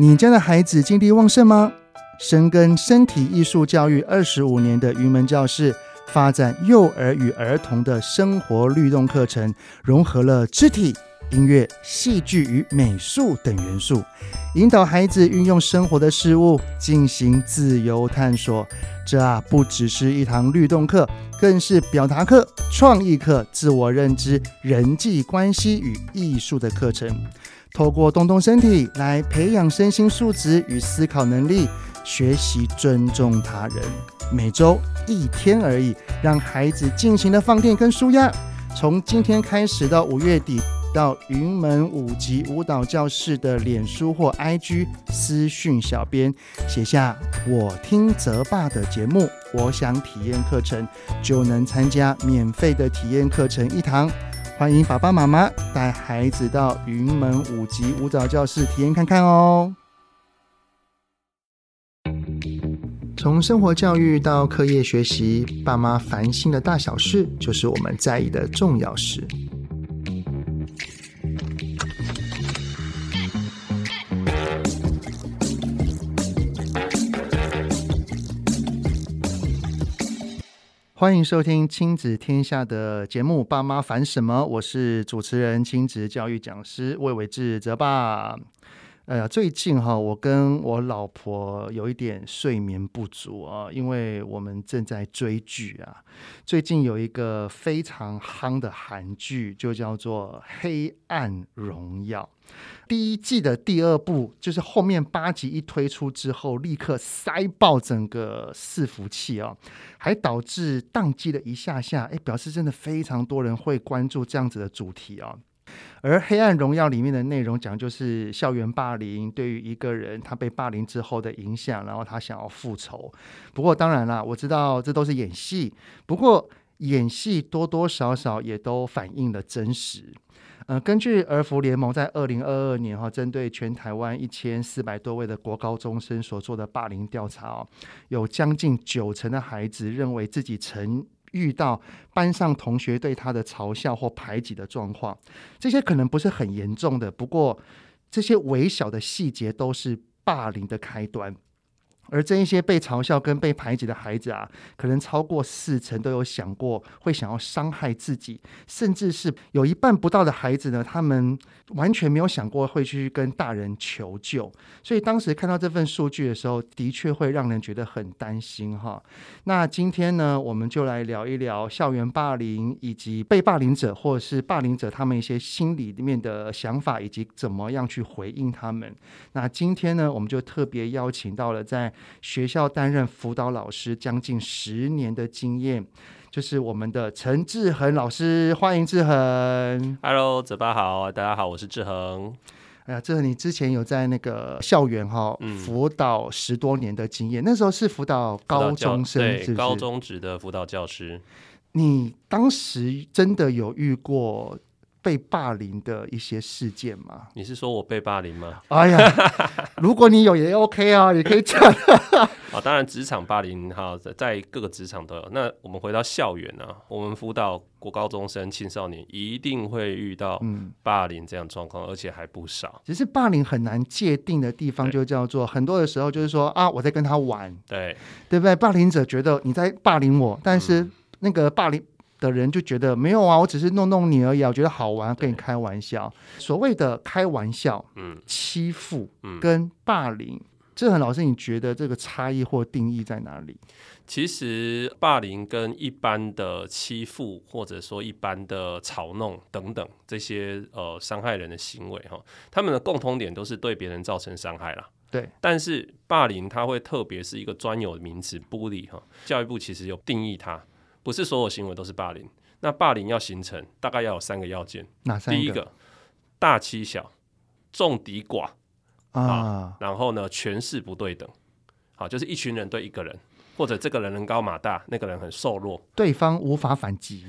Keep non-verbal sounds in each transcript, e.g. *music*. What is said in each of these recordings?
你家的孩子精力旺盛吗？深耕身体艺术教育二十五年的云门教室，发展幼儿与儿童的生活律动课程，融合了肢体、音乐、戏剧与美术等元素，引导孩子运用生活的事物进行自由探索。这啊，不只是一堂律动课，更是表达课、创意课、自我认知、人际关系与艺术的课程。透过动动身体来培养身心素质与思考能力，学习尊重他人。每周一天而已，让孩子尽情的放电跟舒压。从今天开始到五月底，到云门舞集舞蹈教室的脸书或 IG 私讯小编，写下“我听泽爸的节目，我想体验课程”，就能参加免费的体验课程一堂。欢迎爸爸妈妈带孩子到云门舞集舞蹈教室体验看看哦。从生活教育到课业学习，爸妈烦心的大小事，就是我们在意的重要事。欢迎收听亲子天下的节目《爸妈烦什么》，我是主持人、亲子教育讲师魏伟志泽爸。呃，最近哈，我跟我老婆有一点睡眠不足啊，因为我们正在追剧啊。最近有一个非常夯的韩剧，就叫做《黑暗荣耀》。第一季的第二部，就是后面八集一推出之后，立刻塞爆整个伺服器啊，还导致宕机了一下下。哎，表示真的非常多人会关注这样子的主题啊。而《黑暗荣耀》里面的内容讲就是校园霸凌对于一个人他被霸凌之后的影响，然后他想要复仇。不过当然啦，我知道这都是演戏，不过演戏多多少少也都反映了真实。呃，根据儿福联盟在二零二二年哈，针对全台湾一千四百多位的国高中生所做的霸凌调查哦，有将近九成的孩子认为自己曾遇到班上同学对他的嘲笑或排挤的状况，这些可能不是很严重的，不过这些微小的细节都是霸凌的开端。而这一些被嘲笑跟被排挤的孩子啊，可能超过四成都有想过会想要伤害自己，甚至是有一半不到的孩子呢，他们完全没有想过会去跟大人求救。所以当时看到这份数据的时候，的确会让人觉得很担心哈。那今天呢，我们就来聊一聊校园霸凌以及被霸凌者或者是霸凌者他们一些心里面的想法，以及怎么样去回应他们。那今天呢，我们就特别邀请到了在学校担任辅导老师将近十年的经验，就是我们的陈志恒老师，欢迎志恒。Hello，泽爸好，大家好，我是志恒。哎呀，志恒，你之前有在那个校园哈辅导十多年的经验，嗯、那时候是辅导高中生，是是，对，高中职的辅导教师。你当时真的有遇过被霸凌的一些事件吗？你是说我被霸凌吗？哎呀，*laughs* 如果你有也 OK 啊，也可以讲。啊，*laughs* 当然职场霸凌哈，在各个职场都有。那我们回到校园呢、啊，我们辅导国高中生、青少年，一定会遇到霸凌这样状况，而且还不少。其实霸凌很难界定的地方，就叫做很多的时候就是说啊，我在跟他玩，对对不对？霸凌者觉得你在霸凌我，但是那个霸凌。的人就觉得没有啊，我只是弄弄你而已啊，我觉得好玩，跟你开玩笑。所谓的开玩笑、嗯，欺负，嗯跟霸凌，志恒老师，你觉得这个差异或定义在哪里？其实霸凌跟一般的欺负，或者说一般的嘲弄等等这些呃伤害人的行为哈，他们的共同点都是对别人造成伤害啦。对，但是霸凌它会特别是一个专有的名词，bully 哈，教育部其实有定义它。不是所有行为都是霸凌，那霸凌要形成，大概要有三个要件。哪三个？第一个，大欺小，众敌寡啊，然后呢，权势不对等，好，就是一群人对一个人，或者这个人人高马大，那个人很瘦弱，对方无法反击。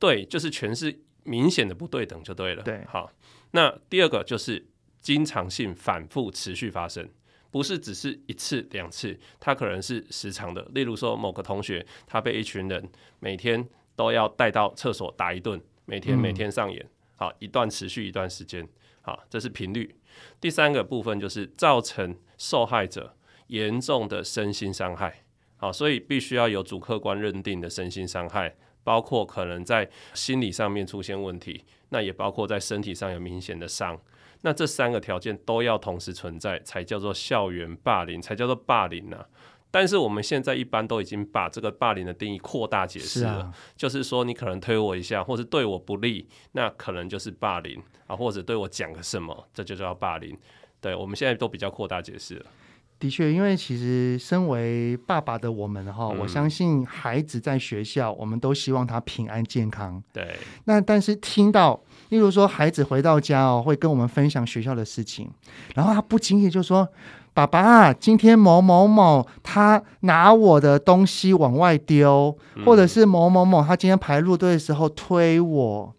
对，就是权势明显的不对等就对了。对，好，那第二个就是经常性反复持续发生。不是只是一次两次，他可能是时常的。例如说，某个同学他被一群人每天都要带到厕所打一顿，每天每天上演，好，一段持续一段时间，好，这是频率。第三个部分就是造成受害者严重的身心伤害。好，所以必须要有主客观认定的身心伤害，包括可能在心理上面出现问题，那也包括在身体上有明显的伤。那这三个条件都要同时存在，才叫做校园霸凌，才叫做霸凌啊。但是我们现在一般都已经把这个霸凌的定义扩大解释了，啊、就是说你可能推我一下，或是对我不利，那可能就是霸凌啊，或者对我讲个什么，这就叫霸凌。对，我们现在都比较扩大解释了。的确，因为其实身为爸爸的我们哈，嗯、我相信孩子在学校，我们都希望他平安健康。对。那但是听到，例如说孩子回到家哦，会跟我们分享学校的事情，然后他不经意就说：“爸爸，今天某某某他拿我的东西往外丢，嗯、或者是某某某他今天排路队的时候推我。”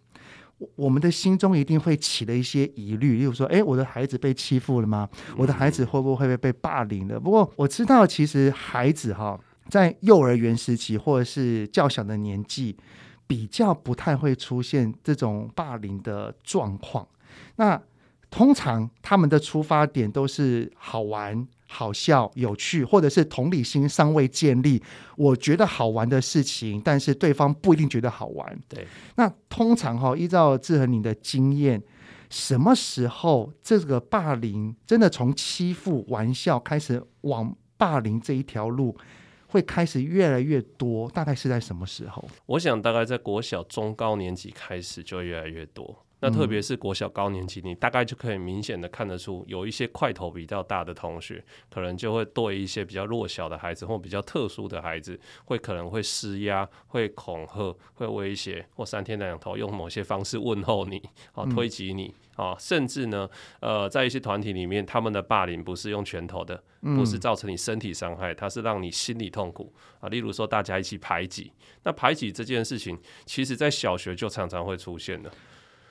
我们的心中一定会起了一些疑虑，例如说，诶，我的孩子被欺负了吗？我的孩子会不会被被霸凌了？不过我知道，其实孩子哈，在幼儿园时期或者是较小的年纪，比较不太会出现这种霸凌的状况。那通常他们的出发点都是好玩。好笑、有趣，或者是同理心尚未建立，我觉得好玩的事情，但是对方不一定觉得好玩。对，那通常哈、哦，依照志恒你的经验，什么时候这个霸凌真的从欺负、玩笑开始往霸凌这一条路会开始越来越多？大概是在什么时候？我想大概在国小中高年级开始就越来越多。那特别是国小高年级，你大概就可以明显的看得出，有一些块头比较大的同学，可能就会对一些比较弱小的孩子或比较特殊的孩子，会可能会施压、会恐吓、会威胁，或三天两头用某些方式问候你，啊，推挤你，啊，甚至呢，呃，在一些团体里面，他们的霸凌不是用拳头的，不是造成你身体伤害，它是让你心理痛苦啊。例如说，大家一起排挤，那排挤这件事情，其实在小学就常常会出现的。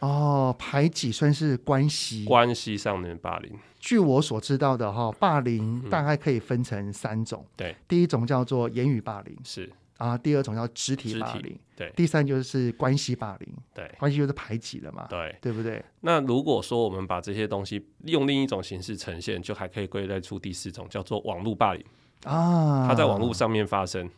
哦，排挤算是关系关系上面霸凌。据我所知道的哈，霸凌大概可以分成三种。对、嗯，第一种叫做言语霸凌，是啊；第二种叫肢体霸凌，对；第三就是关系霸凌，对。关系就是排挤了嘛，对，对不对？那如果说我们把这些东西用另一种形式呈现，就还可以归类出第四种，叫做网络霸凌啊。它在网络上面发生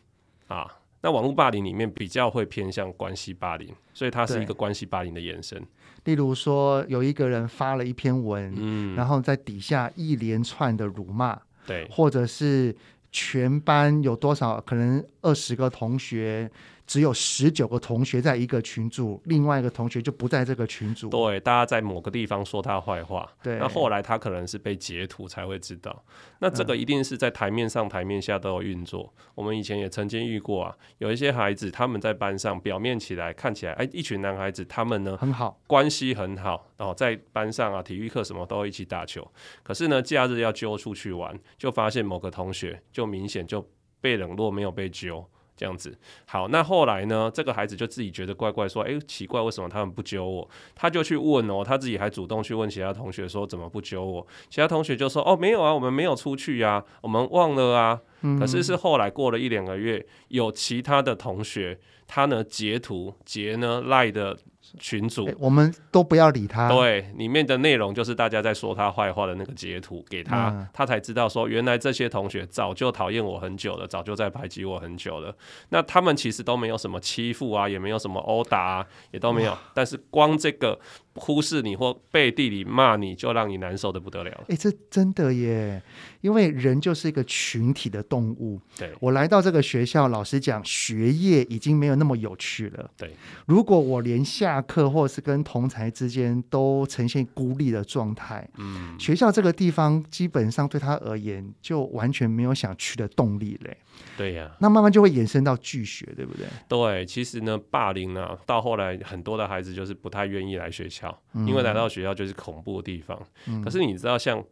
啊。那网络霸凌里面比较会偏向关系霸凌，所以它是一个关系霸凌的延伸。例如说，有一个人发了一篇文，嗯，然后在底下一连串的辱骂，对，或者是全班有多少可能二十个同学。只有十九个同学在一个群组，另外一个同学就不在这个群组。对，大家在某个地方说他坏话。对，那后来他可能是被截图才会知道。那这个一定是在台面上、台面下都有运作。嗯、我们以前也曾经遇过啊，有一些孩子他们在班上表面起来看起来，哎，一群男孩子他们呢很好，关系很好，然后在班上啊，体育课什么都一起打球。可是呢，假日要揪出去玩，就发现某个同学就明显就被冷落，没有被揪。这样子，好，那后来呢？这个孩子就自己觉得怪怪，说：“诶，奇怪，为什么他们不揪我？”他就去问哦，他自己还主动去问其他同学说：“怎么不揪我？”其他同学就说：“哦，没有啊，我们没有出去呀，我们忘了啊。”可是是后来过了一两个月，有其他的同学，他呢截图截呢赖的。群组，我们都不要理他。对，里面的内容就是大家在说他坏话的那个截图给他，嗯、他才知道说，原来这些同学早就讨厌我很久了，早就在排挤我很久了。那他们其实都没有什么欺负啊，也没有什么殴打啊，也都没有。但是光这个忽视你或背地里骂你就让你难受的不得了。哎、欸，这真的耶，因为人就是一个群体的动物。对，我来到这个学校，老实讲，学业已经没有那么有趣了。对，如果我连下课或是跟同才之间都呈现孤立的状态，嗯，学校这个地方基本上对他而言就完全没有想去的动力嘞。对呀、啊，那慢慢就会延伸到拒学，对不对？对，其实呢，霸凌呢、啊，到后来很多的孩子就是不太愿意来学校，嗯、因为来到学校就是恐怖的地方。嗯、可是你知道，像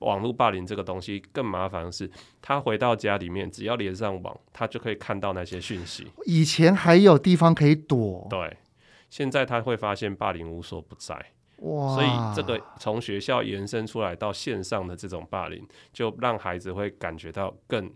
网络霸凌这个东西更麻烦的是，他回到家里面，只要连上网，他就可以看到那些讯息。以前还有地方可以躲，对。现在他会发现霸凌无所不在，哇！所以这个从学校延伸出来到线上的这种霸凌，就让孩子会感觉到更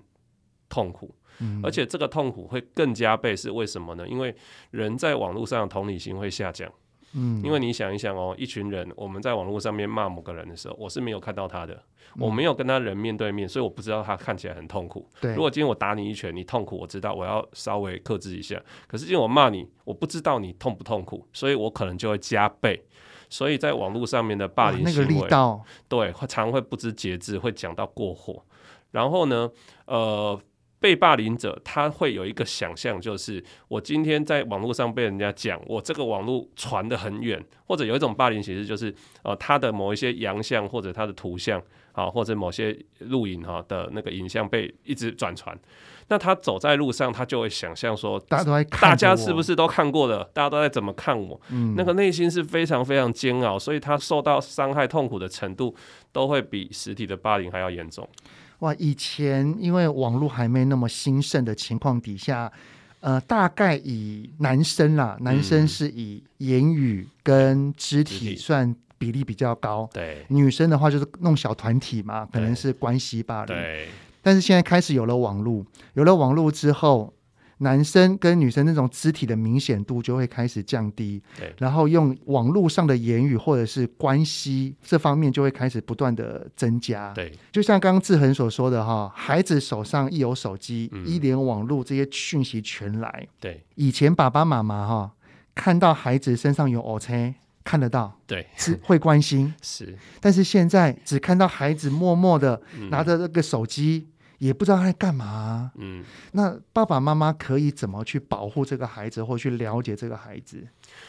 痛苦，嗯、而且这个痛苦会更加倍，是为什么呢？因为人在网络上的同理心会下降，嗯，因为你想一想哦，一群人我们在网络上面骂某个人的时候，我是没有看到他的，嗯、我没有跟他人面对面，所以我不知道他看起来很痛苦。对，如果今天我打你一拳，你痛苦，我知道我要稍微克制一下。可是今天我骂你，我不知道你痛不痛苦，所以我可能就会加倍。所以在网络上面的霸凌行为，那个力道，对，会常会不知节制，会讲到过火。然后呢，呃。被霸凌者他会有一个想象，就是我今天在网络上被人家讲，我这个网络传的很远，或者有一种霸凌形式，就是呃他的某一些洋相或者他的图像啊，或者某些录影哈的那个影像被一直转传，那他走在路上，他就会想象说，大家都在看，大家是不是都看过了？大家都在怎么看我？嗯，那个内心是非常非常煎熬，所以他受到伤害痛苦的程度都会比实体的霸凌还要严重。哇，以前因为网络还没那么兴盛的情况底下，呃，大概以男生啦，男生是以言语跟肢体算比例比较高，对，女生的话就是弄小团体嘛，可能是关系罢了，对。但是现在开始有了网络，有了网络之后。男生跟女生那种肢体的明显度就会开始降低，对，然后用网络上的言语或者是关系这方面就会开始不断的增加，对，就像刚刚志恒所说的哈，孩子手上一有手机，嗯、一连网络这些讯息全来，对，以前爸爸妈妈哈看到孩子身上有黑青看得到，对，是会关心，*laughs* 是，但是现在只看到孩子默默的拿着那个手机。嗯也不知道他在干嘛啊，嗯，那爸爸妈妈可以怎么去保护这个孩子，或去了解这个孩子？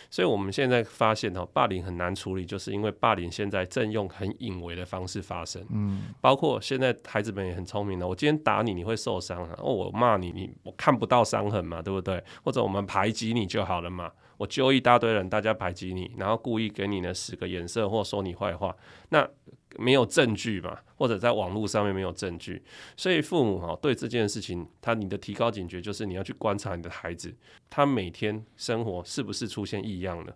所以我们现在发现哦，霸凌很难处理，就是因为霸凌现在正用很隐微的方式发生，嗯，包括现在孩子们也很聪明的，我今天打你，你会受伤啊，哦，我骂你，你我看不到伤痕嘛，对不对？或者我们排挤你就好了嘛，我揪一大堆人，大家排挤你，然后故意给你呢使个眼色，或说你坏话，那。没有证据嘛，或者在网络上面没有证据，所以父母哈对这件事情，他你的提高警觉就是你要去观察你的孩子，他每天生活是不是出现异样了？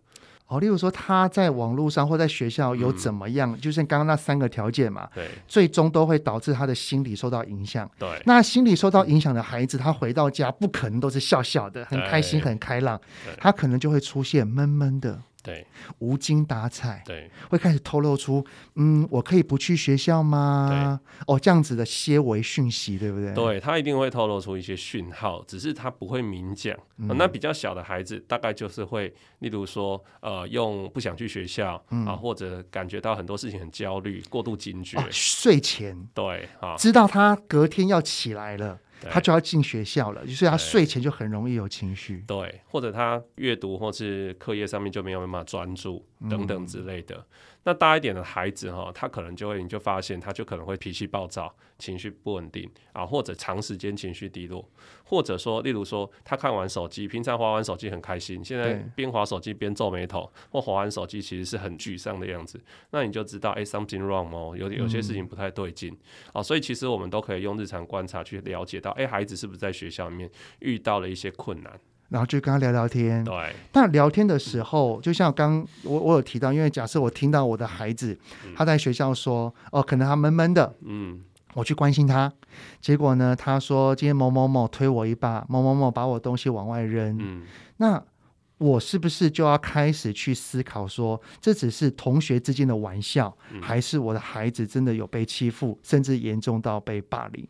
哦，例如说他在网络上或在学校有怎么样，嗯、就像刚刚那三个条件嘛，对，最终都会导致他的心理受到影响。对，那心理受到影响的孩子，他回到家不可能都是笑笑的，很开心，很开朗，他可能就会出现闷闷的。对，无精打采，对，会开始透露出，嗯，我可以不去学校吗？哦，这样子的些微讯息，对不对？对，他一定会透露出一些讯号，只是他不会明讲。那比较小的孩子，大概就是会，例如说，呃，用不想去学校，嗯，啊，或者感觉到很多事情很焦虑、过度警觉，哦，睡前，对，啊，知道他隔天要起来了。他就要进学校了，所以他睡前就很容易有情绪，对，或者他阅读或是课业上面就没有办法专注等等之类的。嗯那大一点的孩子哈，他可能就会，你就发现他就可能会脾气暴躁，情绪不稳定啊，或者长时间情绪低落，或者说，例如说他看完手机，平常滑完手机很开心，现在边滑手机边皱眉头，或滑完手机其实是很沮丧的样子，那你就知道，哎，something wrong 哦，有有些事情不太对劲。啊，所以其实我们都可以用日常观察去了解到，哎，孩子是不是在学校里面遇到了一些困难。然后就跟他聊聊天。对。那聊天的时候，就像刚我我有提到，因为假设我听到我的孩子他在学校说，哦，可能他闷闷的，嗯，我去关心他，结果呢，他说今天某某某推我一把，某某某把我东西往外扔，嗯，那我是不是就要开始去思考说，这只是同学之间的玩笑，还是我的孩子真的有被欺负，甚至严重到被霸凌？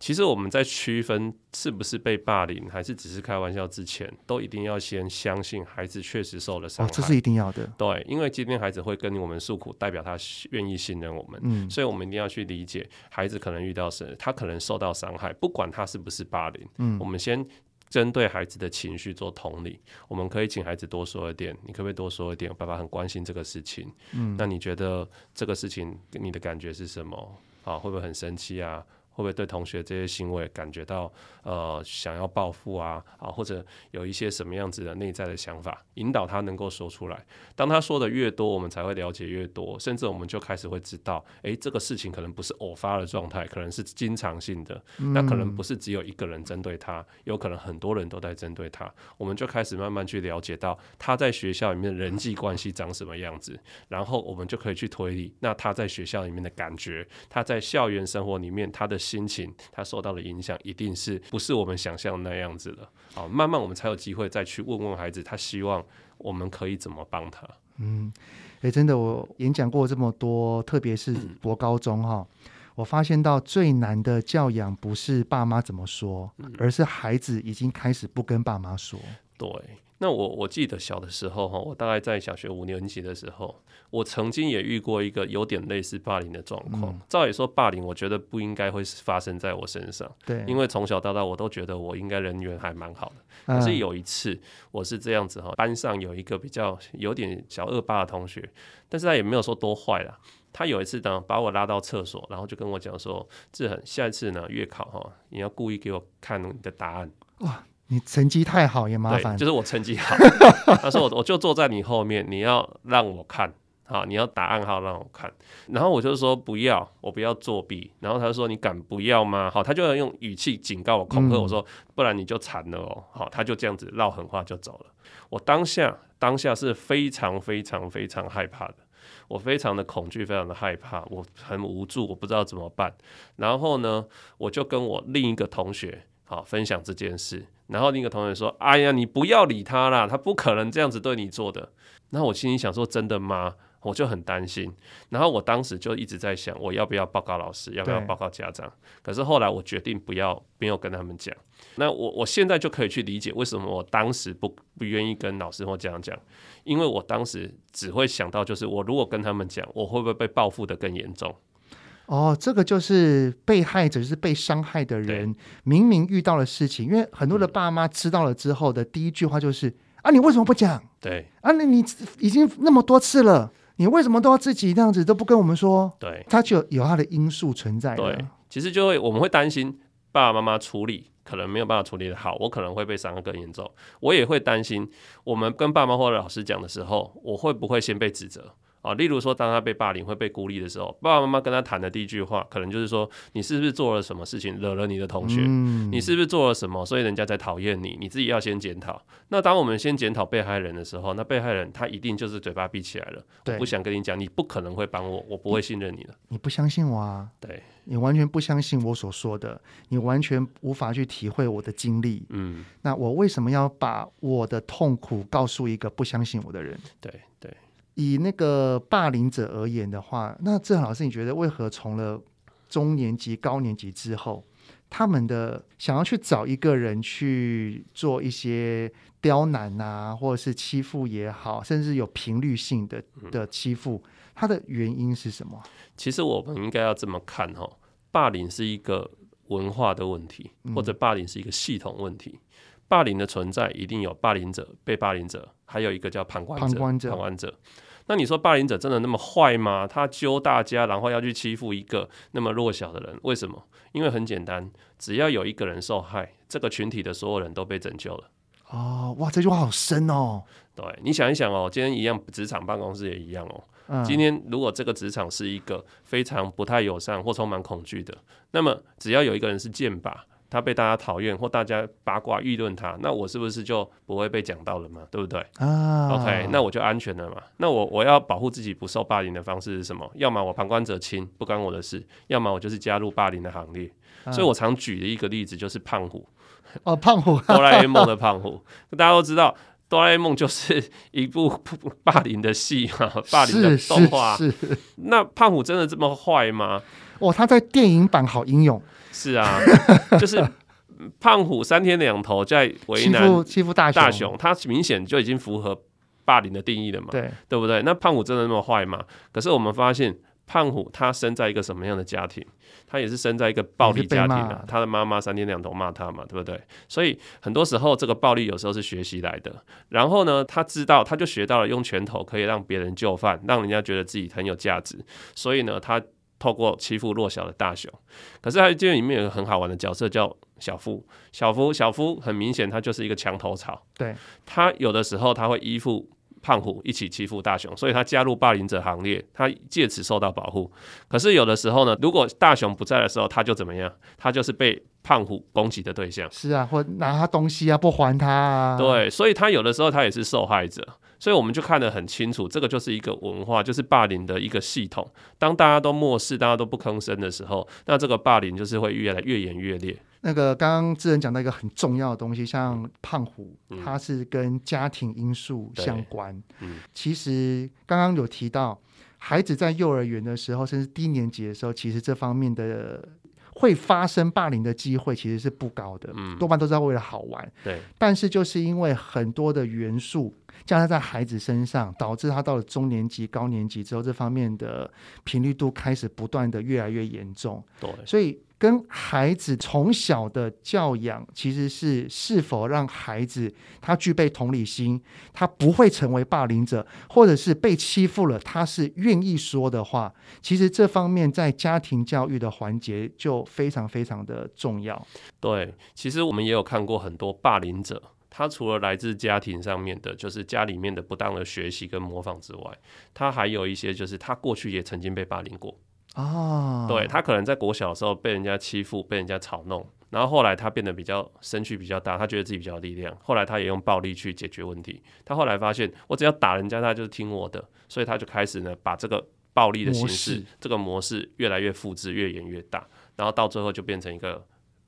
其实我们在区分是不是被霸凌，还是只是开玩笑之前，都一定要先相信孩子确实受了伤害。哦，这是一定要的。对，因为今天孩子会跟我们诉苦，代表他愿意信任我们。嗯，所以我们一定要去理解孩子可能遇到什么，他可能受到伤害，不管他是不是霸凌。嗯，我们先针对孩子的情绪做同理。我们可以请孩子多说一点，你可不可以多说一点？爸爸很关心这个事情。嗯，那你觉得这个事情你的感觉是什么？啊，会不会很生气啊？会不会对同学这些行为感觉到呃想要报复啊啊，或者有一些什么样子的内在的想法，引导他能够说出来。当他说的越多，我们才会了解越多，甚至我们就开始会知道，诶，这个事情可能不是偶发的状态，可能是经常性的。那可能不是只有一个人针对他，有可能很多人都在针对他。我们就开始慢慢去了解到他在学校里面的人际关系长什么样子，然后我们就可以去推理，那他在学校里面的感觉，他在校园生活里面他的。心情，他受到的影响一定是不是我们想象那样子的？好，慢慢我们才有机会再去问问孩子，他希望我们可以怎么帮他？嗯，哎、欸，真的，我演讲过这么多，特别是博高中哈、嗯，我发现到最难的教养不是爸妈怎么说，嗯、而是孩子已经开始不跟爸妈说。对。那我我记得小的时候哈，我大概在小学五年级的时候，我曾经也遇过一个有点类似霸凌的状况。嗯。照理说，霸凌我觉得不应该会发生在我身上，对，因为从小到大我都觉得我应该人缘还蛮好的。可是有一次我是这样子哈，班上有一个比较有点小恶霸的同学，但是他也没有说多坏啦。他有一次呢，把我拉到厕所，然后就跟我讲说：“志恒，下一次呢月考哈，你要故意给我看你的答案。”哇。你成绩太好也麻烦，就是我成绩好。*laughs* 他说我我就坐在你后面，你要让我看，好，你要打暗号让我看。然后我就说不要，我不要作弊。然后他说你敢不要吗？好，他就要用语气警告我、恐吓我说，不然你就惨了哦。好，他就这样子唠狠话就走了。我当下当下是非常非常非常害怕的，我非常的恐惧，非常的害怕，我很无助，我不知道怎么办。然后呢，我就跟我另一个同学好分享这件事。然后另一个同学说：“哎呀，你不要理他啦，他不可能这样子对你做的。”然后我心里想说：“真的吗？”我就很担心。然后我当时就一直在想，我要不要报告老师，要不要报告家长？可是后来我决定不要，没有跟他们讲。那我我现在就可以去理解为什么我当时不不愿意跟老师或家长讲，因为我当时只会想到，就是我如果跟他们讲，我会不会被报复的更严重？哦，这个就是被害者，就是被伤害的人，明明遇到了事情，因为很多的爸妈知道了之后的第一句话就是：“嗯、啊，你为什么不讲？对，啊，那你已经那么多次了，你为什么都要自己这样子都不跟我们说？”对，他就有他的因素存在。对，其实就会我们会担心爸爸妈妈处理可能没有办法处理得好，我可能会被伤得更严重。我也会担心我们跟爸妈或者老师讲的时候，我会不会先被指责？啊，例如说，当他被霸凌、会被孤立的时候，爸爸妈妈跟他谈的第一句话，可能就是说：“你是不是做了什么事情惹了你的同学？嗯、你是不是做了什么，所以人家在讨厌你？你自己要先检讨。”那当我们先检讨被害人的时候，那被害人他一定就是嘴巴闭起来了，我不想跟你讲，你不可能会帮我，我不会信任你的。你不相信我啊？对，你完全不相信我所说的，你完全无法去体会我的经历。嗯，那我为什么要把我的痛苦告诉一个不相信我的人？对对。以那个霸凌者而言的话，那志恒老师，你觉得为何从了中年级、高年级之后，他们的想要去找一个人去做一些刁难啊，或者是欺负也好，甚至有频率性的的欺负，它的原因是什么？其实我们应该要这么看哈，霸凌是一个文化的问题，或者霸凌是一个系统问题。霸凌的存在一定有霸凌者、被霸凌者，还有一个叫旁观者。旁观者，旁观者。那你说霸凌者真的那么坏吗？他揪大家，然后要去欺负一个那么弱小的人，为什么？因为很简单，只要有一个人受害，这个群体的所有人都被拯救了。哦，哇，这句话好深哦。对，你想一想哦，今天一样，职场办公室也一样哦。嗯。今天如果这个职场是一个非常不太友善或充满恐惧的，那么只要有一个人是剑靶。他被大家讨厌或大家八卦议论他，那我是不是就不会被讲到了嘛？对不对？啊，OK，那我就安全了嘛。那我我要保护自己不受霸凌的方式是什么？要么我旁观者清，不关我的事；要么我就是加入霸凌的行列。啊、所以我常举的一个例子就是胖虎。哦，胖虎，*laughs* 哆啦 A 梦的胖虎，大家都知道，哆啦 A 梦就是一部霸凌的戏嘛，霸凌的动画。那胖虎真的这么坏吗？哦，他在电影版好英勇。是啊，*laughs* 就是胖虎三天两头在为难欺负大大雄，他明显就已经符合霸凌的定义了嘛？对，对不对？那胖虎真的那么坏吗？可是我们发现，胖虎他生在一个什么样的家庭？他也是生在一个暴力家庭啊。他的妈妈三天两头骂他嘛，对不对？所以很多时候这个暴力有时候是学习来的。然后呢，他知道他就学到了用拳头可以让别人就范，让人家觉得自己很有价值。所以呢，他。透过欺负弱小的大雄，可是他这里面有一个很好玩的角色叫小夫。小夫，小夫很明显他就是一个墙头草。对，他有的时候他会依附胖虎一起欺负大雄，所以他加入霸凌者行列，他借此受到保护。可是有的时候呢，如果大雄不在的时候，他就怎么样？他就是被胖虎攻击的对象。是啊，或拿他东西啊，不还他啊。对，所以他有的时候他也是受害者。所以我们就看得很清楚，这个就是一个文化，就是霸凌的一个系统。当大家都漠视，大家都不吭声的时候，那这个霸凌就是会越来越演越烈。那个刚刚智仁讲到一个很重要的东西，像胖虎，嗯、它是跟家庭因素相关。嗯、其实刚刚有提到，孩子在幼儿园的时候，甚至低年级的时候，其实这方面的会发生霸凌的机会其实是不高的，嗯、多半都是为了好玩。对，但是就是因为很多的元素加在孩子身上，导致他到了中年级、高年级之后，这方面的频率度开始不断的越来越严重。对，所以。跟孩子从小的教养，其实是是否让孩子他具备同理心，他不会成为霸凌者，或者是被欺负了，他是愿意说的话。其实这方面在家庭教育的环节就非常非常的重要。对，其实我们也有看过很多霸凌者，他除了来自家庭上面的，就是家里面的不当的学习跟模仿之外，他还有一些就是他过去也曾经被霸凌过。哦，对，他可能在国小的时候被人家欺负，被人家嘲弄，然后后来他变得比较身躯比较大，他觉得自己比较有力量，后来他也用暴力去解决问题。他后来发现，我只要打人家，他就是听我的，所以他就开始呢，把这个暴力的形式，这个模式越来越复制，越演越大，然后到最后就变成一个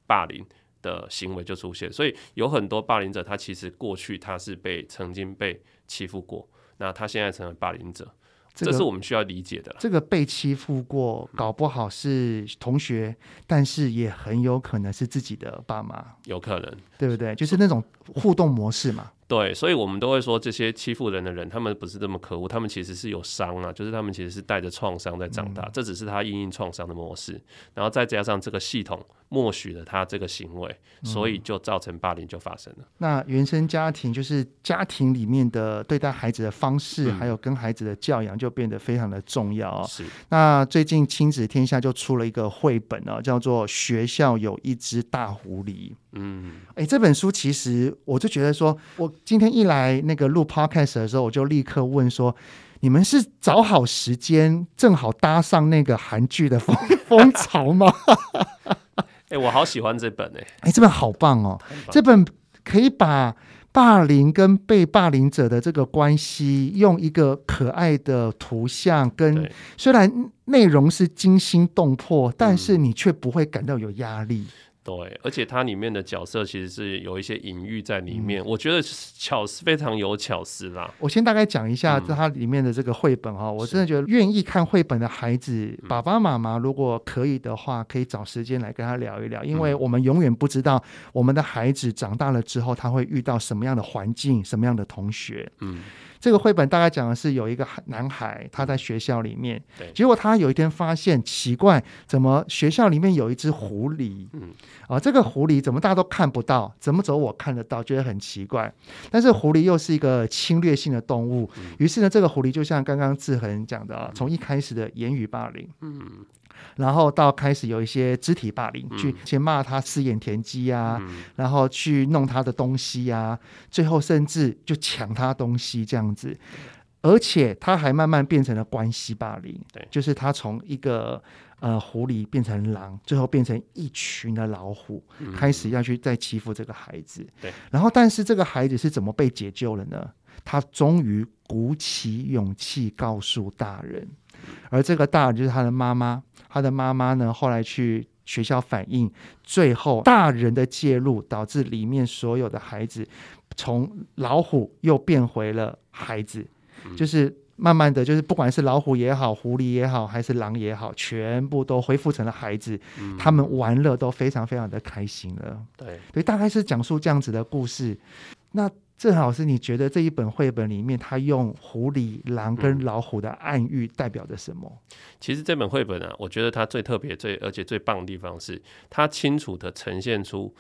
霸凌的行为就出现。所以有很多霸凌者，他其实过去他是被曾经被欺负过，那他现在成为霸凌者。这是我们需要理解的。这个被欺负过，搞不好是同学，但是也很有可能是自己的爸妈，有可能，对不对？就是那种互动模式嘛。对，所以我们都会说，这些欺负人的人，他们不是这么可恶，他们其实是有伤啊，就是他们其实是带着创伤在长大，嗯、这只是他因应创伤的模式，然后再加上这个系统默许了他这个行为，所以就造成霸凌就发生了。嗯、那原生家庭就是家庭里面的对待孩子的方式，嗯、还有跟孩子的教养就变得非常的重要哦。是。那最近亲子天下就出了一个绘本哦，叫做《学校有一只大狐狸》。嗯，哎，这本书其实我就觉得说，我。今天一来那个录 podcast 的时候，我就立刻问说：“你们是找好时间，正好搭上那个韩剧的风 *laughs* 风潮吗？” *laughs* 哎，我好喜欢这本哎，哎，这本好棒哦！这本可以把霸凌跟被霸凌者的这个关系，用一个可爱的图像跟虽然内容是惊心动魄，但是你却不会感到有压力。对，而且它里面的角色其实是有一些隐喻在里面，嗯、我觉得巧思非常有巧思啦。我先大概讲一下它里面的这个绘本哈，嗯、我真的觉得愿意看绘本的孩子，爸爸妈妈如果可以的话，可以找时间来跟他聊一聊，因为我们永远不知道我们的孩子长大了之后他会遇到什么样的环境，什么样的同学。嗯。这个绘本大概讲的是有一个男孩，他在学校里面，对结果他有一天发现奇怪，怎么学校里面有一只狐狸？嗯，啊，这个狐狸怎么大家都看不到？怎么走我看得到？觉得很奇怪。但是狐狸又是一个侵略性的动物，嗯、于是呢，这个狐狸就像刚刚志恒讲的啊，从一开始的言语霸凌，嗯。然后到开始有一些肢体霸凌，嗯、去先骂他四眼田鸡啊，嗯、然后去弄他的东西啊，最后甚至就抢他东西这样子，而且他还慢慢变成了关系霸凌，对就是他从一个呃狐狸变成狼，最后变成一群的老虎，嗯、开始要去再欺负这个孩子，对，然后但是这个孩子是怎么被解救了呢？他终于鼓起勇气告诉大人，而这个大人就是他的妈妈。他的妈妈呢，后来去学校反映，最后大人的介入导致里面所有的孩子从老虎又变回了孩子，嗯、就是慢慢的就是不管是老虎也好，狐狸也好，还是狼也好，全部都恢复成了孩子，嗯、他们玩乐都非常非常的开心了。对，对，大概是讲述这样子的故事。那志恒老师，你觉得这一本绘本里面，他用狐狸、狼跟老虎的暗喻代表着什么？嗯、其实这本绘本啊，我觉得它最特别、最而且最棒的地方是，它清楚地呈现出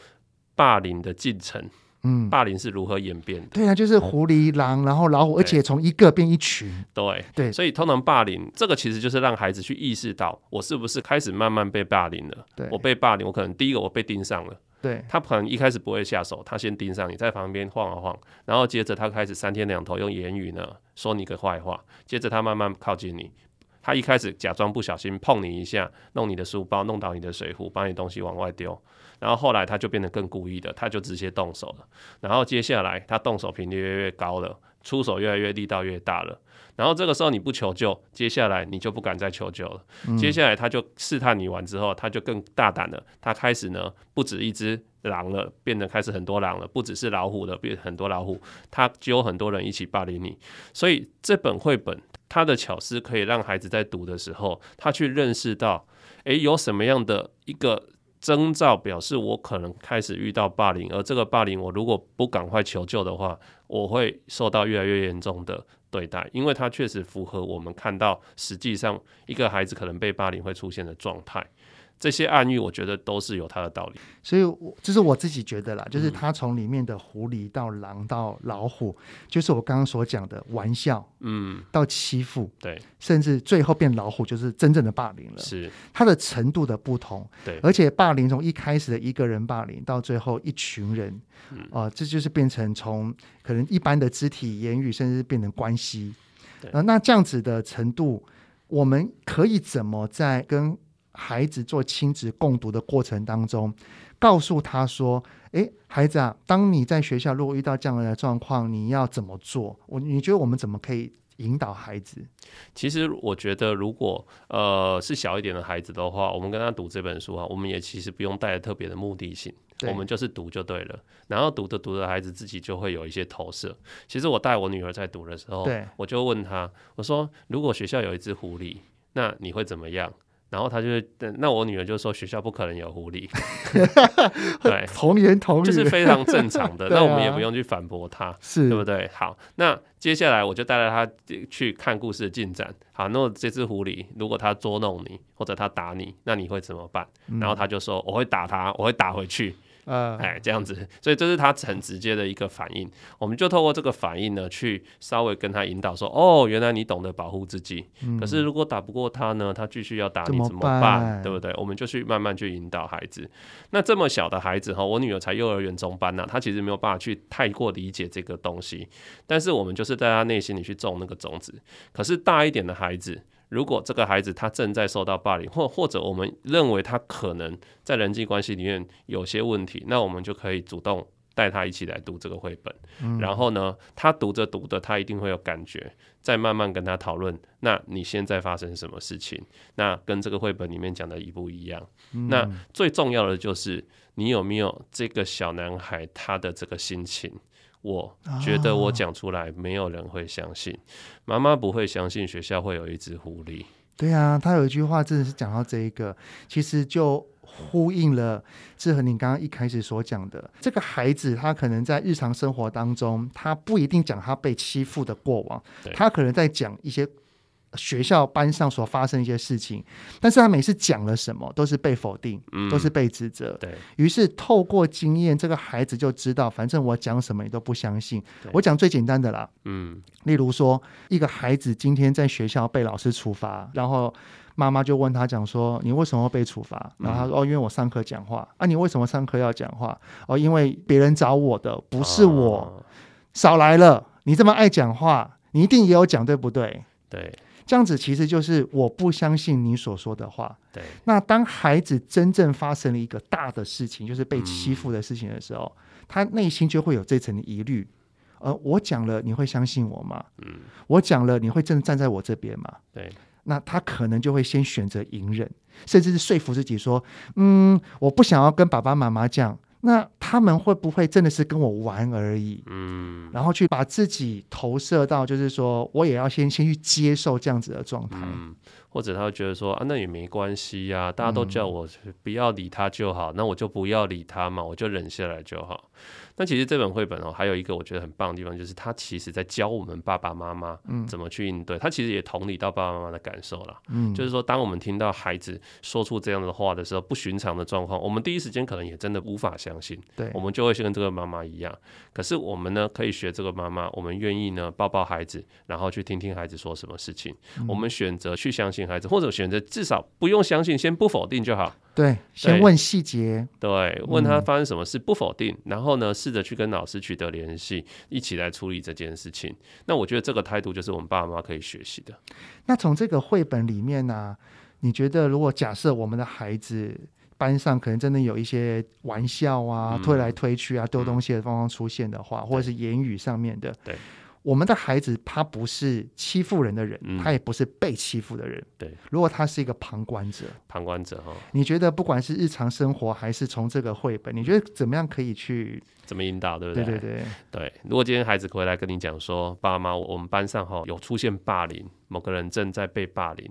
霸凌的进程。嗯，霸凌是如何演变的？对啊，就是狐狸、狼，然后老虎，而且从一个变一群。对对，所以通常霸凌这个其实就是让孩子去意识到，我是不是开始慢慢被霸凌了？对，我被霸凌，我可能第一个我被盯上了。对，他可能一开始不会下手，他先盯上你，在旁边晃啊晃，然后接着他开始三天两头用言语呢说你个坏话，接着他慢慢靠近你，他一开始假装不小心碰你一下，弄你的书包，弄倒你的水壶，把你东西往外丢，然后后来他就变得更故意的，他就直接动手了，然后接下来他动手频率越来越高了。出手越来越力道越大了。然后这个时候你不求救，接下来你就不敢再求救了。嗯、接下来他就试探你完之后，他就更大胆了。他开始呢，不止一只狼了，变得开始很多狼了，不只是老虎了，变很多老虎。他揪很多人一起霸凌你。所以这本绘本它的巧思可以让孩子在读的时候，他去认识到，诶，有什么样的一个征兆表示我可能开始遇到霸凌，而这个霸凌我如果不赶快求救的话，我会受到越来越严重的。对待，因为它确实符合我们看到实际上一个孩子可能被霸凌会出现的状态。这些暗喻，我觉得都是有它的道理。所以，我这是我自己觉得啦，就是他从里面的狐狸到狼到老虎，嗯、就是我刚刚所讲的玩笑，嗯，到欺负，对，甚至最后变老虎，就是真正的霸凌了。是它的程度的不同，对，而且霸凌从一开始的一个人霸凌，到最后一群人，啊、嗯呃，这就是变成从可能一般的肢体、言语，甚至变成关系。对、呃，那这样子的程度，我们可以怎么在跟孩子做亲子共读的过程当中，告诉他说：“诶，孩子啊，当你在学校如果遇到这样的状况，你要怎么做？我你觉得我们怎么可以引导孩子？”其实我觉得，如果呃是小一点的孩子的话，我们跟他读这本书啊，我们也其实不用带着特别的目的性，我们就是读就对了。然后读着读着，孩子自己就会有一些投射。其实我带我女儿在读的时候，对我就问他：“我说，如果学校有一只狐狸，那你会怎么样？”然后他就会，那我女儿就说学校不可能有狐狸，*laughs* 对，*laughs* 童言童语，就是非常正常的。*laughs* 那、啊、我们也不用去反驳他，是对不对？好，那接下来我就带着他去看故事的进展。好，那这只狐狸如果他捉弄你，或者他打你，那你会怎么办？嗯、然后他就说我会打他，我会打回去。呃，哎，这样子，所以这是他很直接的一个反应。我们就透过这个反应呢，去稍微跟他引导说：“哦，原来你懂得保护自己。嗯、可是如果打不过他呢，他继续要打你怎么办？对不对？我们就去慢慢去引导孩子。那这么小的孩子哈，我女儿才幼儿园中班呢、啊，她其实没有办法去太过理解这个东西。但是我们就是在她内心里去种那个种子。可是大一点的孩子。如果这个孩子他正在受到霸凌，或或者我们认为他可能在人际关系里面有些问题，那我们就可以主动带他一起来读这个绘本。嗯、然后呢，他读着读着，他一定会有感觉，再慢慢跟他讨论。那你现在发生什么事情？那跟这个绘本里面讲的一不一样？嗯、那最重要的就是你有没有这个小男孩他的这个心情？我觉得我讲出来，没有人会相信。妈妈不会相信学校会有一只狐狸。对啊，他有一句话，真的是讲到这一个，其实就呼应了志恒你刚刚一开始所讲的。这个孩子他可能在日常生活当中，他不一定讲他被欺负的过往，他可能在讲一些。学校班上所发生一些事情，但是他每次讲了什么都是被否定，嗯、都是被指责。对，于是透过经验，这个孩子就知道，反正我讲什么你都不相信。对我讲最简单的啦，嗯，例如说一个孩子今天在学校被老师处罚，然后妈妈就问他讲说：“你为什么会被处罚？”然后他说：“哦，因为我上课讲话。”啊，你为什么上课要讲话？哦，因为别人找我的，不是我。哦、少来了，你这么爱讲话，你一定也有讲，对不对？对。这样子其实就是我不相信你所说的话。对。那当孩子真正发生了一个大的事情，就是被欺负的事情的时候，嗯、他内心就会有这层疑虑。呃，我讲了，你会相信我吗？嗯。我讲了，你会真的站在我这边吗？对。那他可能就会先选择隐忍，甚至是说服自己说：“嗯，我不想要跟爸爸妈妈讲。”那他们会不会真的是跟我玩而已？嗯，然后去把自己投射到，就是说我也要先先去接受这样子的状态，嗯，或者他会觉得说啊，那也没关系呀，大家都叫我不要理他就好，那我就不要理他嘛，我就忍下来就好。那其实这本绘本哦，还有一个我觉得很棒的地方，就是它其实在教我们爸爸妈妈怎么去应对。它其实也同理到爸爸妈妈的感受了。嗯，就是说，当我们听到孩子说出这样的话的时候，不寻常的状况，我们第一时间可能也真的无法相信。对，我们就会跟这个妈妈一样。可是我们呢，可以学这个妈妈，我们愿意呢抱抱孩子，然后去听听孩子说什么事情。我们选择去相信孩子，或者选择至少不用相信，先不否定就好。对，先问细节。对，问他发生什么事，不否定，然后呢，试着去跟老师取得联系，一起来处理这件事情。那我觉得这个态度就是我们爸爸妈妈可以学习的。那从这个绘本里面呢、啊，你觉得如果假设我们的孩子班上可能真的有一些玩笑啊、嗯、推来推去啊、丢东西的方方出现的话，嗯、或者是言语上面的，对，我们的孩子他不是欺负人的人，嗯、他也不是被欺负的人。对，如果他是一个旁观者，旁观者哈，你觉得不管是日常生活还是从这个绘本，你觉得怎么样可以去怎么引导，对不对？对对对对。如果今天孩子回来跟你讲说，爸妈，我们班上哈有出现霸凌，某个人正在被霸凌，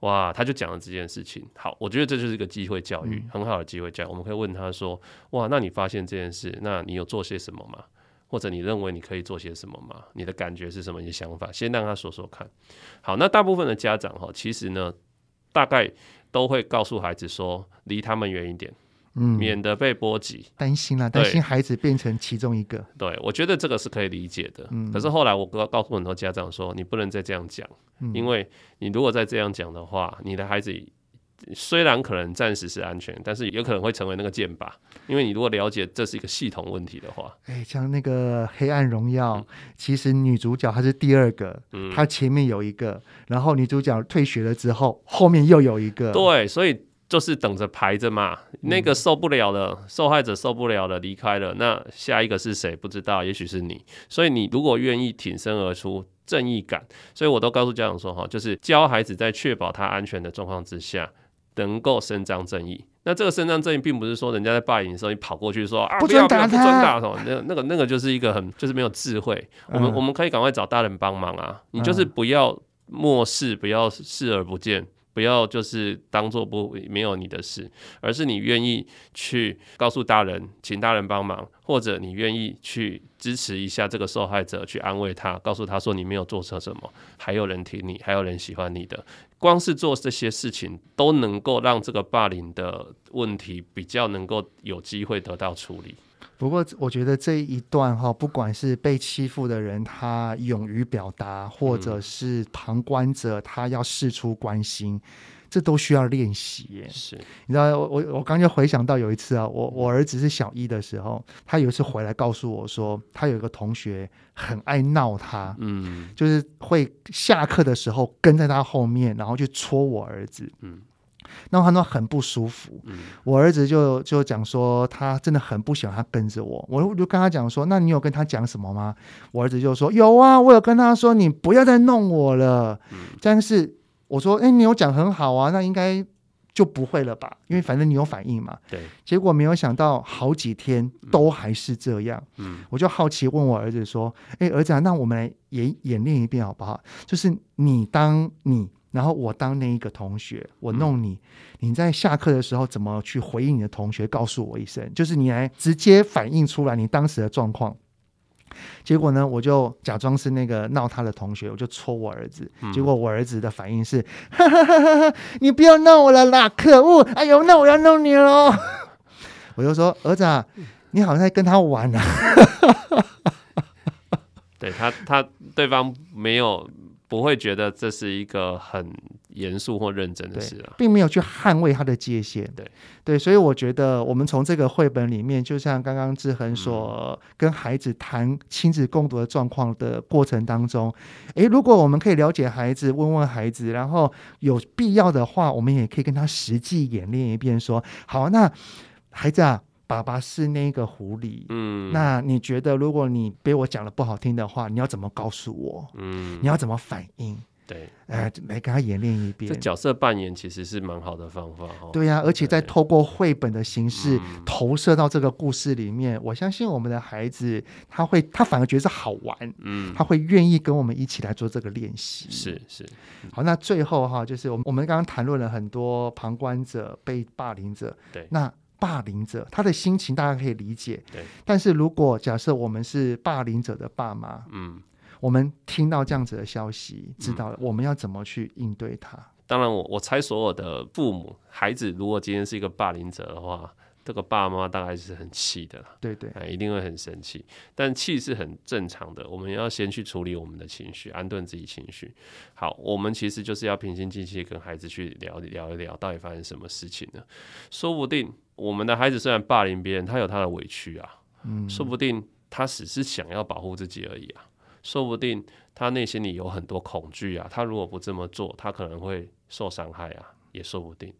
哇，他就讲了这件事情。好，我觉得这就是一个机会教育，嗯、很好的机会教育。我们可以问他说，哇，那你发现这件事，那你有做些什么吗？或者你认为你可以做些什么吗？你的感觉是什么？你的想法，先让他说说看。好，那大部分的家长哈，其实呢，大概都会告诉孩子说，离他们远一点，嗯，免得被波及。担心啦，担心孩子变成其中一个。对，我觉得这个是可以理解的。嗯，可是后来我告告诉很多家长说，你不能再这样讲，嗯，因为你如果再这样讲的话，你的孩子。虽然可能暂时是安全，但是有可能会成为那个箭靶，因为你如果了解这是一个系统问题的话，哎，像那个《黑暗荣耀》嗯，其实女主角她是第二个，嗯，她前面有一个，然后女主角退学了之后，后面又有一个，对，所以就是等着排着嘛，那个受不了了，嗯，受害者受不了了，离开了，那下一个是谁？不知道，也许是你，所以你如果愿意挺身而出。正义感，所以我都告诉家长说哈，就是教孩子在确保他安全的状况之下，能够伸张正义。那这个伸张正义，并不是说人家在霸凌的时候，你跑过去说啊，不要不要不准打那那个那个就是一个很就是没有智慧。我们我们可以赶快找大人帮忙啊，你就是不要漠视，不要视而不见。不要就是当做不没有你的事，而是你愿意去告诉大人，请大人帮忙，或者你愿意去支持一下这个受害者，去安慰他，告诉他说你没有做错什么，还有人挺你，还有人喜欢你的。光是做这些事情，都能够让这个霸凌的问题比较能够有机会得到处理。不过，我觉得这一段哈，不管是被欺负的人，他勇于表达，或者是旁观者，他要释出关心，这都需要练习耶。是，你知道，我我我刚就回想到有一次啊，我我儿子是小一的时候，他有一次回来告诉我说，他有一个同学很爱闹他，嗯，就是会下课的时候跟在他后面，然后去戳我儿子，嗯。然后他说很不舒服，嗯、我儿子就就讲说他真的很不喜欢他跟着我，我就跟他讲说，那你有跟他讲什么吗？我儿子就说有啊，我有跟他说你不要再弄我了。嗯、但是我说，哎，你有讲很好啊，那应该就不会了吧？因为反正你有反应嘛。对。结果没有想到好几天都还是这样。嗯。我就好奇问我儿子说，哎，儿子啊，那我们来演演练一遍好不好？就是你当你。然后我当那一个同学，我弄你，嗯、你在下课的时候怎么去回应你的同学？告诉我一声，就是你来直接反映出来你当时的状况。结果呢，我就假装是那个闹他的同学，我就戳我儿子。嗯、结果我儿子的反应是：哈哈哈哈哈，你不要闹我了啦，可恶！哎呦，那我要弄你喽！我就说，儿子啊，你好像在跟他玩啊。*laughs* 对他，他对方没有。不会觉得这是一个很严肃或认真的事啊，并没有去捍卫他的界限。对对，所以我觉得我们从这个绘本里面，就像刚刚志恒所跟孩子谈亲子共读的状况的过程当中，诶，如果我们可以了解孩子，问问孩子，然后有必要的话，我们也可以跟他实际演练一遍，说好，那孩子啊。爸爸是那个狐狸，嗯，那你觉得如果你被我讲了不好听的话，你要怎么告诉我？嗯，你要怎么反应？对，哎，来给他演练一遍。这角色扮演其实是蛮好的方法哈。对呀、啊，而且在透过绘本的形式投射到这个故事里面，嗯、我相信我们的孩子他会，他反而觉得是好玩，嗯，他会愿意跟我们一起来做这个练习。是是，好，那最后哈，就是我们我们刚刚谈论了很多旁观者、被霸凌者，对，那。霸凌者他的心情大家可以理解，对。但是如果假设我们是霸凌者的爸妈，嗯，我们听到这样子的消息，知道了我们要怎么去应对他？嗯、当然我，我我猜所有的父母孩子，如果今天是一个霸凌者的话。这个爸妈大概是很气的，对对，一定会很生气。但气是很正常的，我们要先去处理我们的情绪，安顿自己情绪。好，我们其实就是要平心静气跟孩子去聊聊一聊，到底发生什么事情呢？说不定我们的孩子虽然霸凌别人，他有他的委屈啊，嗯，说不定他只是想要保护自己而已啊，说不定他内心里有很多恐惧啊，他如果不这么做，他可能会受伤害啊，也说不定。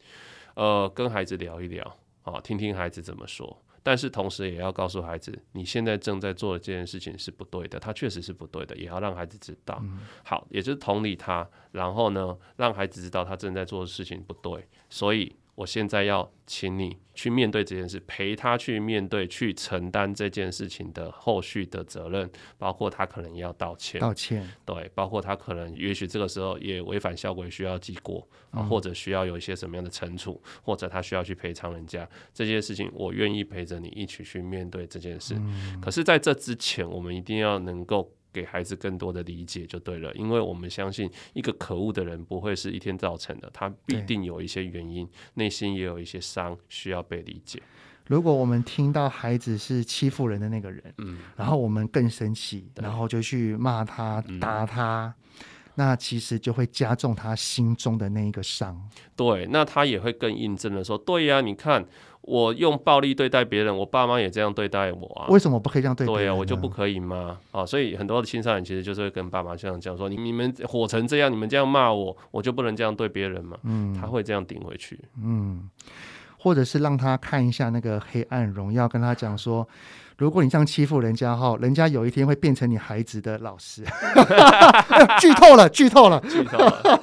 呃，跟孩子聊一聊。啊，听听孩子怎么说。但是同时也要告诉孩子，你现在正在做的这件事情是不对的，他确实是不对的，也要让孩子知道。嗯、好，也就是同理他，然后呢，让孩子知道他正在做的事情不对，所以。我现在要请你去面对这件事，陪他去面对，去承担这件事情的后续的责任，包括他可能要道歉，道歉，对，包括他可能也许这个时候也违反校规需要记过，啊，或者需要有一些什么样的惩处，或者他需要去赔偿人家这些事情，我愿意陪着你一起去面对这件事。嗯。可是在这之前，我们一定要能够。给孩子更多的理解就对了，因为我们相信一个可恶的人不会是一天造成的，他必定有一些原因，内心也有一些伤需要被理解。如果我们听到孩子是欺负人的那个人，嗯，然后我们更生气，然后就去骂他、打他，嗯，那其实就会加重他心中的那一个伤。对，那他也会更印证了说，对呀，你看。我用暴力对待别人，我爸妈也这样对待我啊？为什么不可以这样对待？对呀、啊，我就不可以吗？啊，所以很多的青少年其实就是会跟爸妈这样讲说：“你你们火成这样，你们这样骂我，我就不能这样对别人吗？”嗯，他会这样顶回去。嗯，或者是让他看一下那个黑暗荣耀，跟他讲说：“如果你这样欺负人家哈，人家有一天会变成你孩子的老师。*laughs* 剧透了，剧透了，剧透了。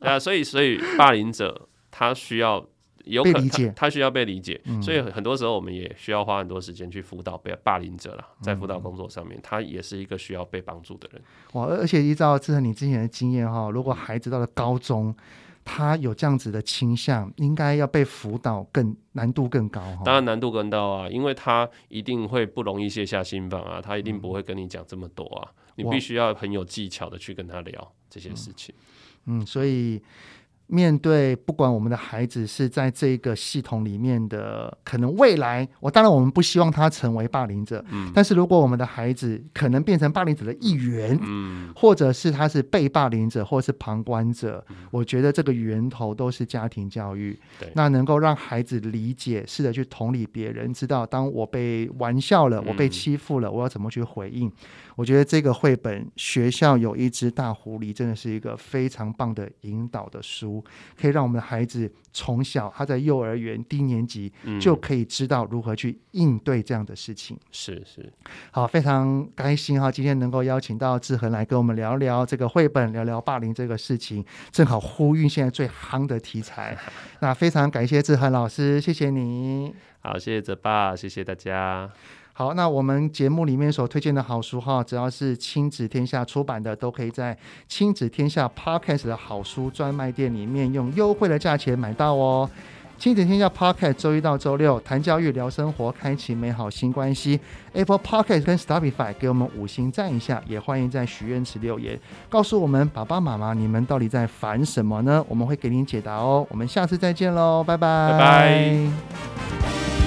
啊，所以所以霸凌者他需要。有可能他，他需要被理解，嗯，所以很多时候我们也需要花很多时间去辅导被霸凌者了，在辅导工作上面，他也是一个需要被帮助的人。哇，而且依照志恒你之前的经验哈，如果孩子到了高中，他有这样子的倾向，应该要被辅导更难度更高。当然难度更高啊，因为他一定会不容易卸下心防啊，他一定不会跟你讲这么多啊，你必须要很有技巧的去跟他聊这些事情。嗯，嗯，所以。面对不管我们的孩子是在这个系统里面的，可能未来，我当然我们不希望他成为霸凌者，嗯，但是如果我们的孩子可能变成霸凌者的一员，嗯，或者是他是被霸凌者，或是旁观者，嗯，我觉得这个源头都是家庭教育，对，那能够让孩子理解，试着去同理别人，知道当我被玩笑了，我被欺负了，我要怎么去回应。我觉得这个绘本《学校有一只大狐狸》真的是一个非常棒的引导的书，可以让我们的孩子从小他在幼儿园低年级就可以知道如何去应对这样的事情。嗯、是是，好，非常开心哈，今天能够邀请到志恒来跟我们聊聊这个绘本，聊聊霸凌这个事情，正好呼应现在最夯的题材。*laughs* 那非常感谢志恒老师，谢谢你。好，谢谢泽爸，谢谢大家。好，那我们节目里面所推荐的好书哈，只要是亲子天下出版的，都可以在亲子天下 Podcast 的好书专卖店里面用优惠的价钱买到哦。亲子天下 Podcast 周一到周六谈教育、聊生活，开启美好新关系。Apple Podcast 跟 Spotify 给我们五星赞一下，也欢迎在许愿池留言，告诉我们爸爸妈妈你们到底在烦什么呢？我们会给您解答哦。我们下次再见喽，拜拜。拜拜。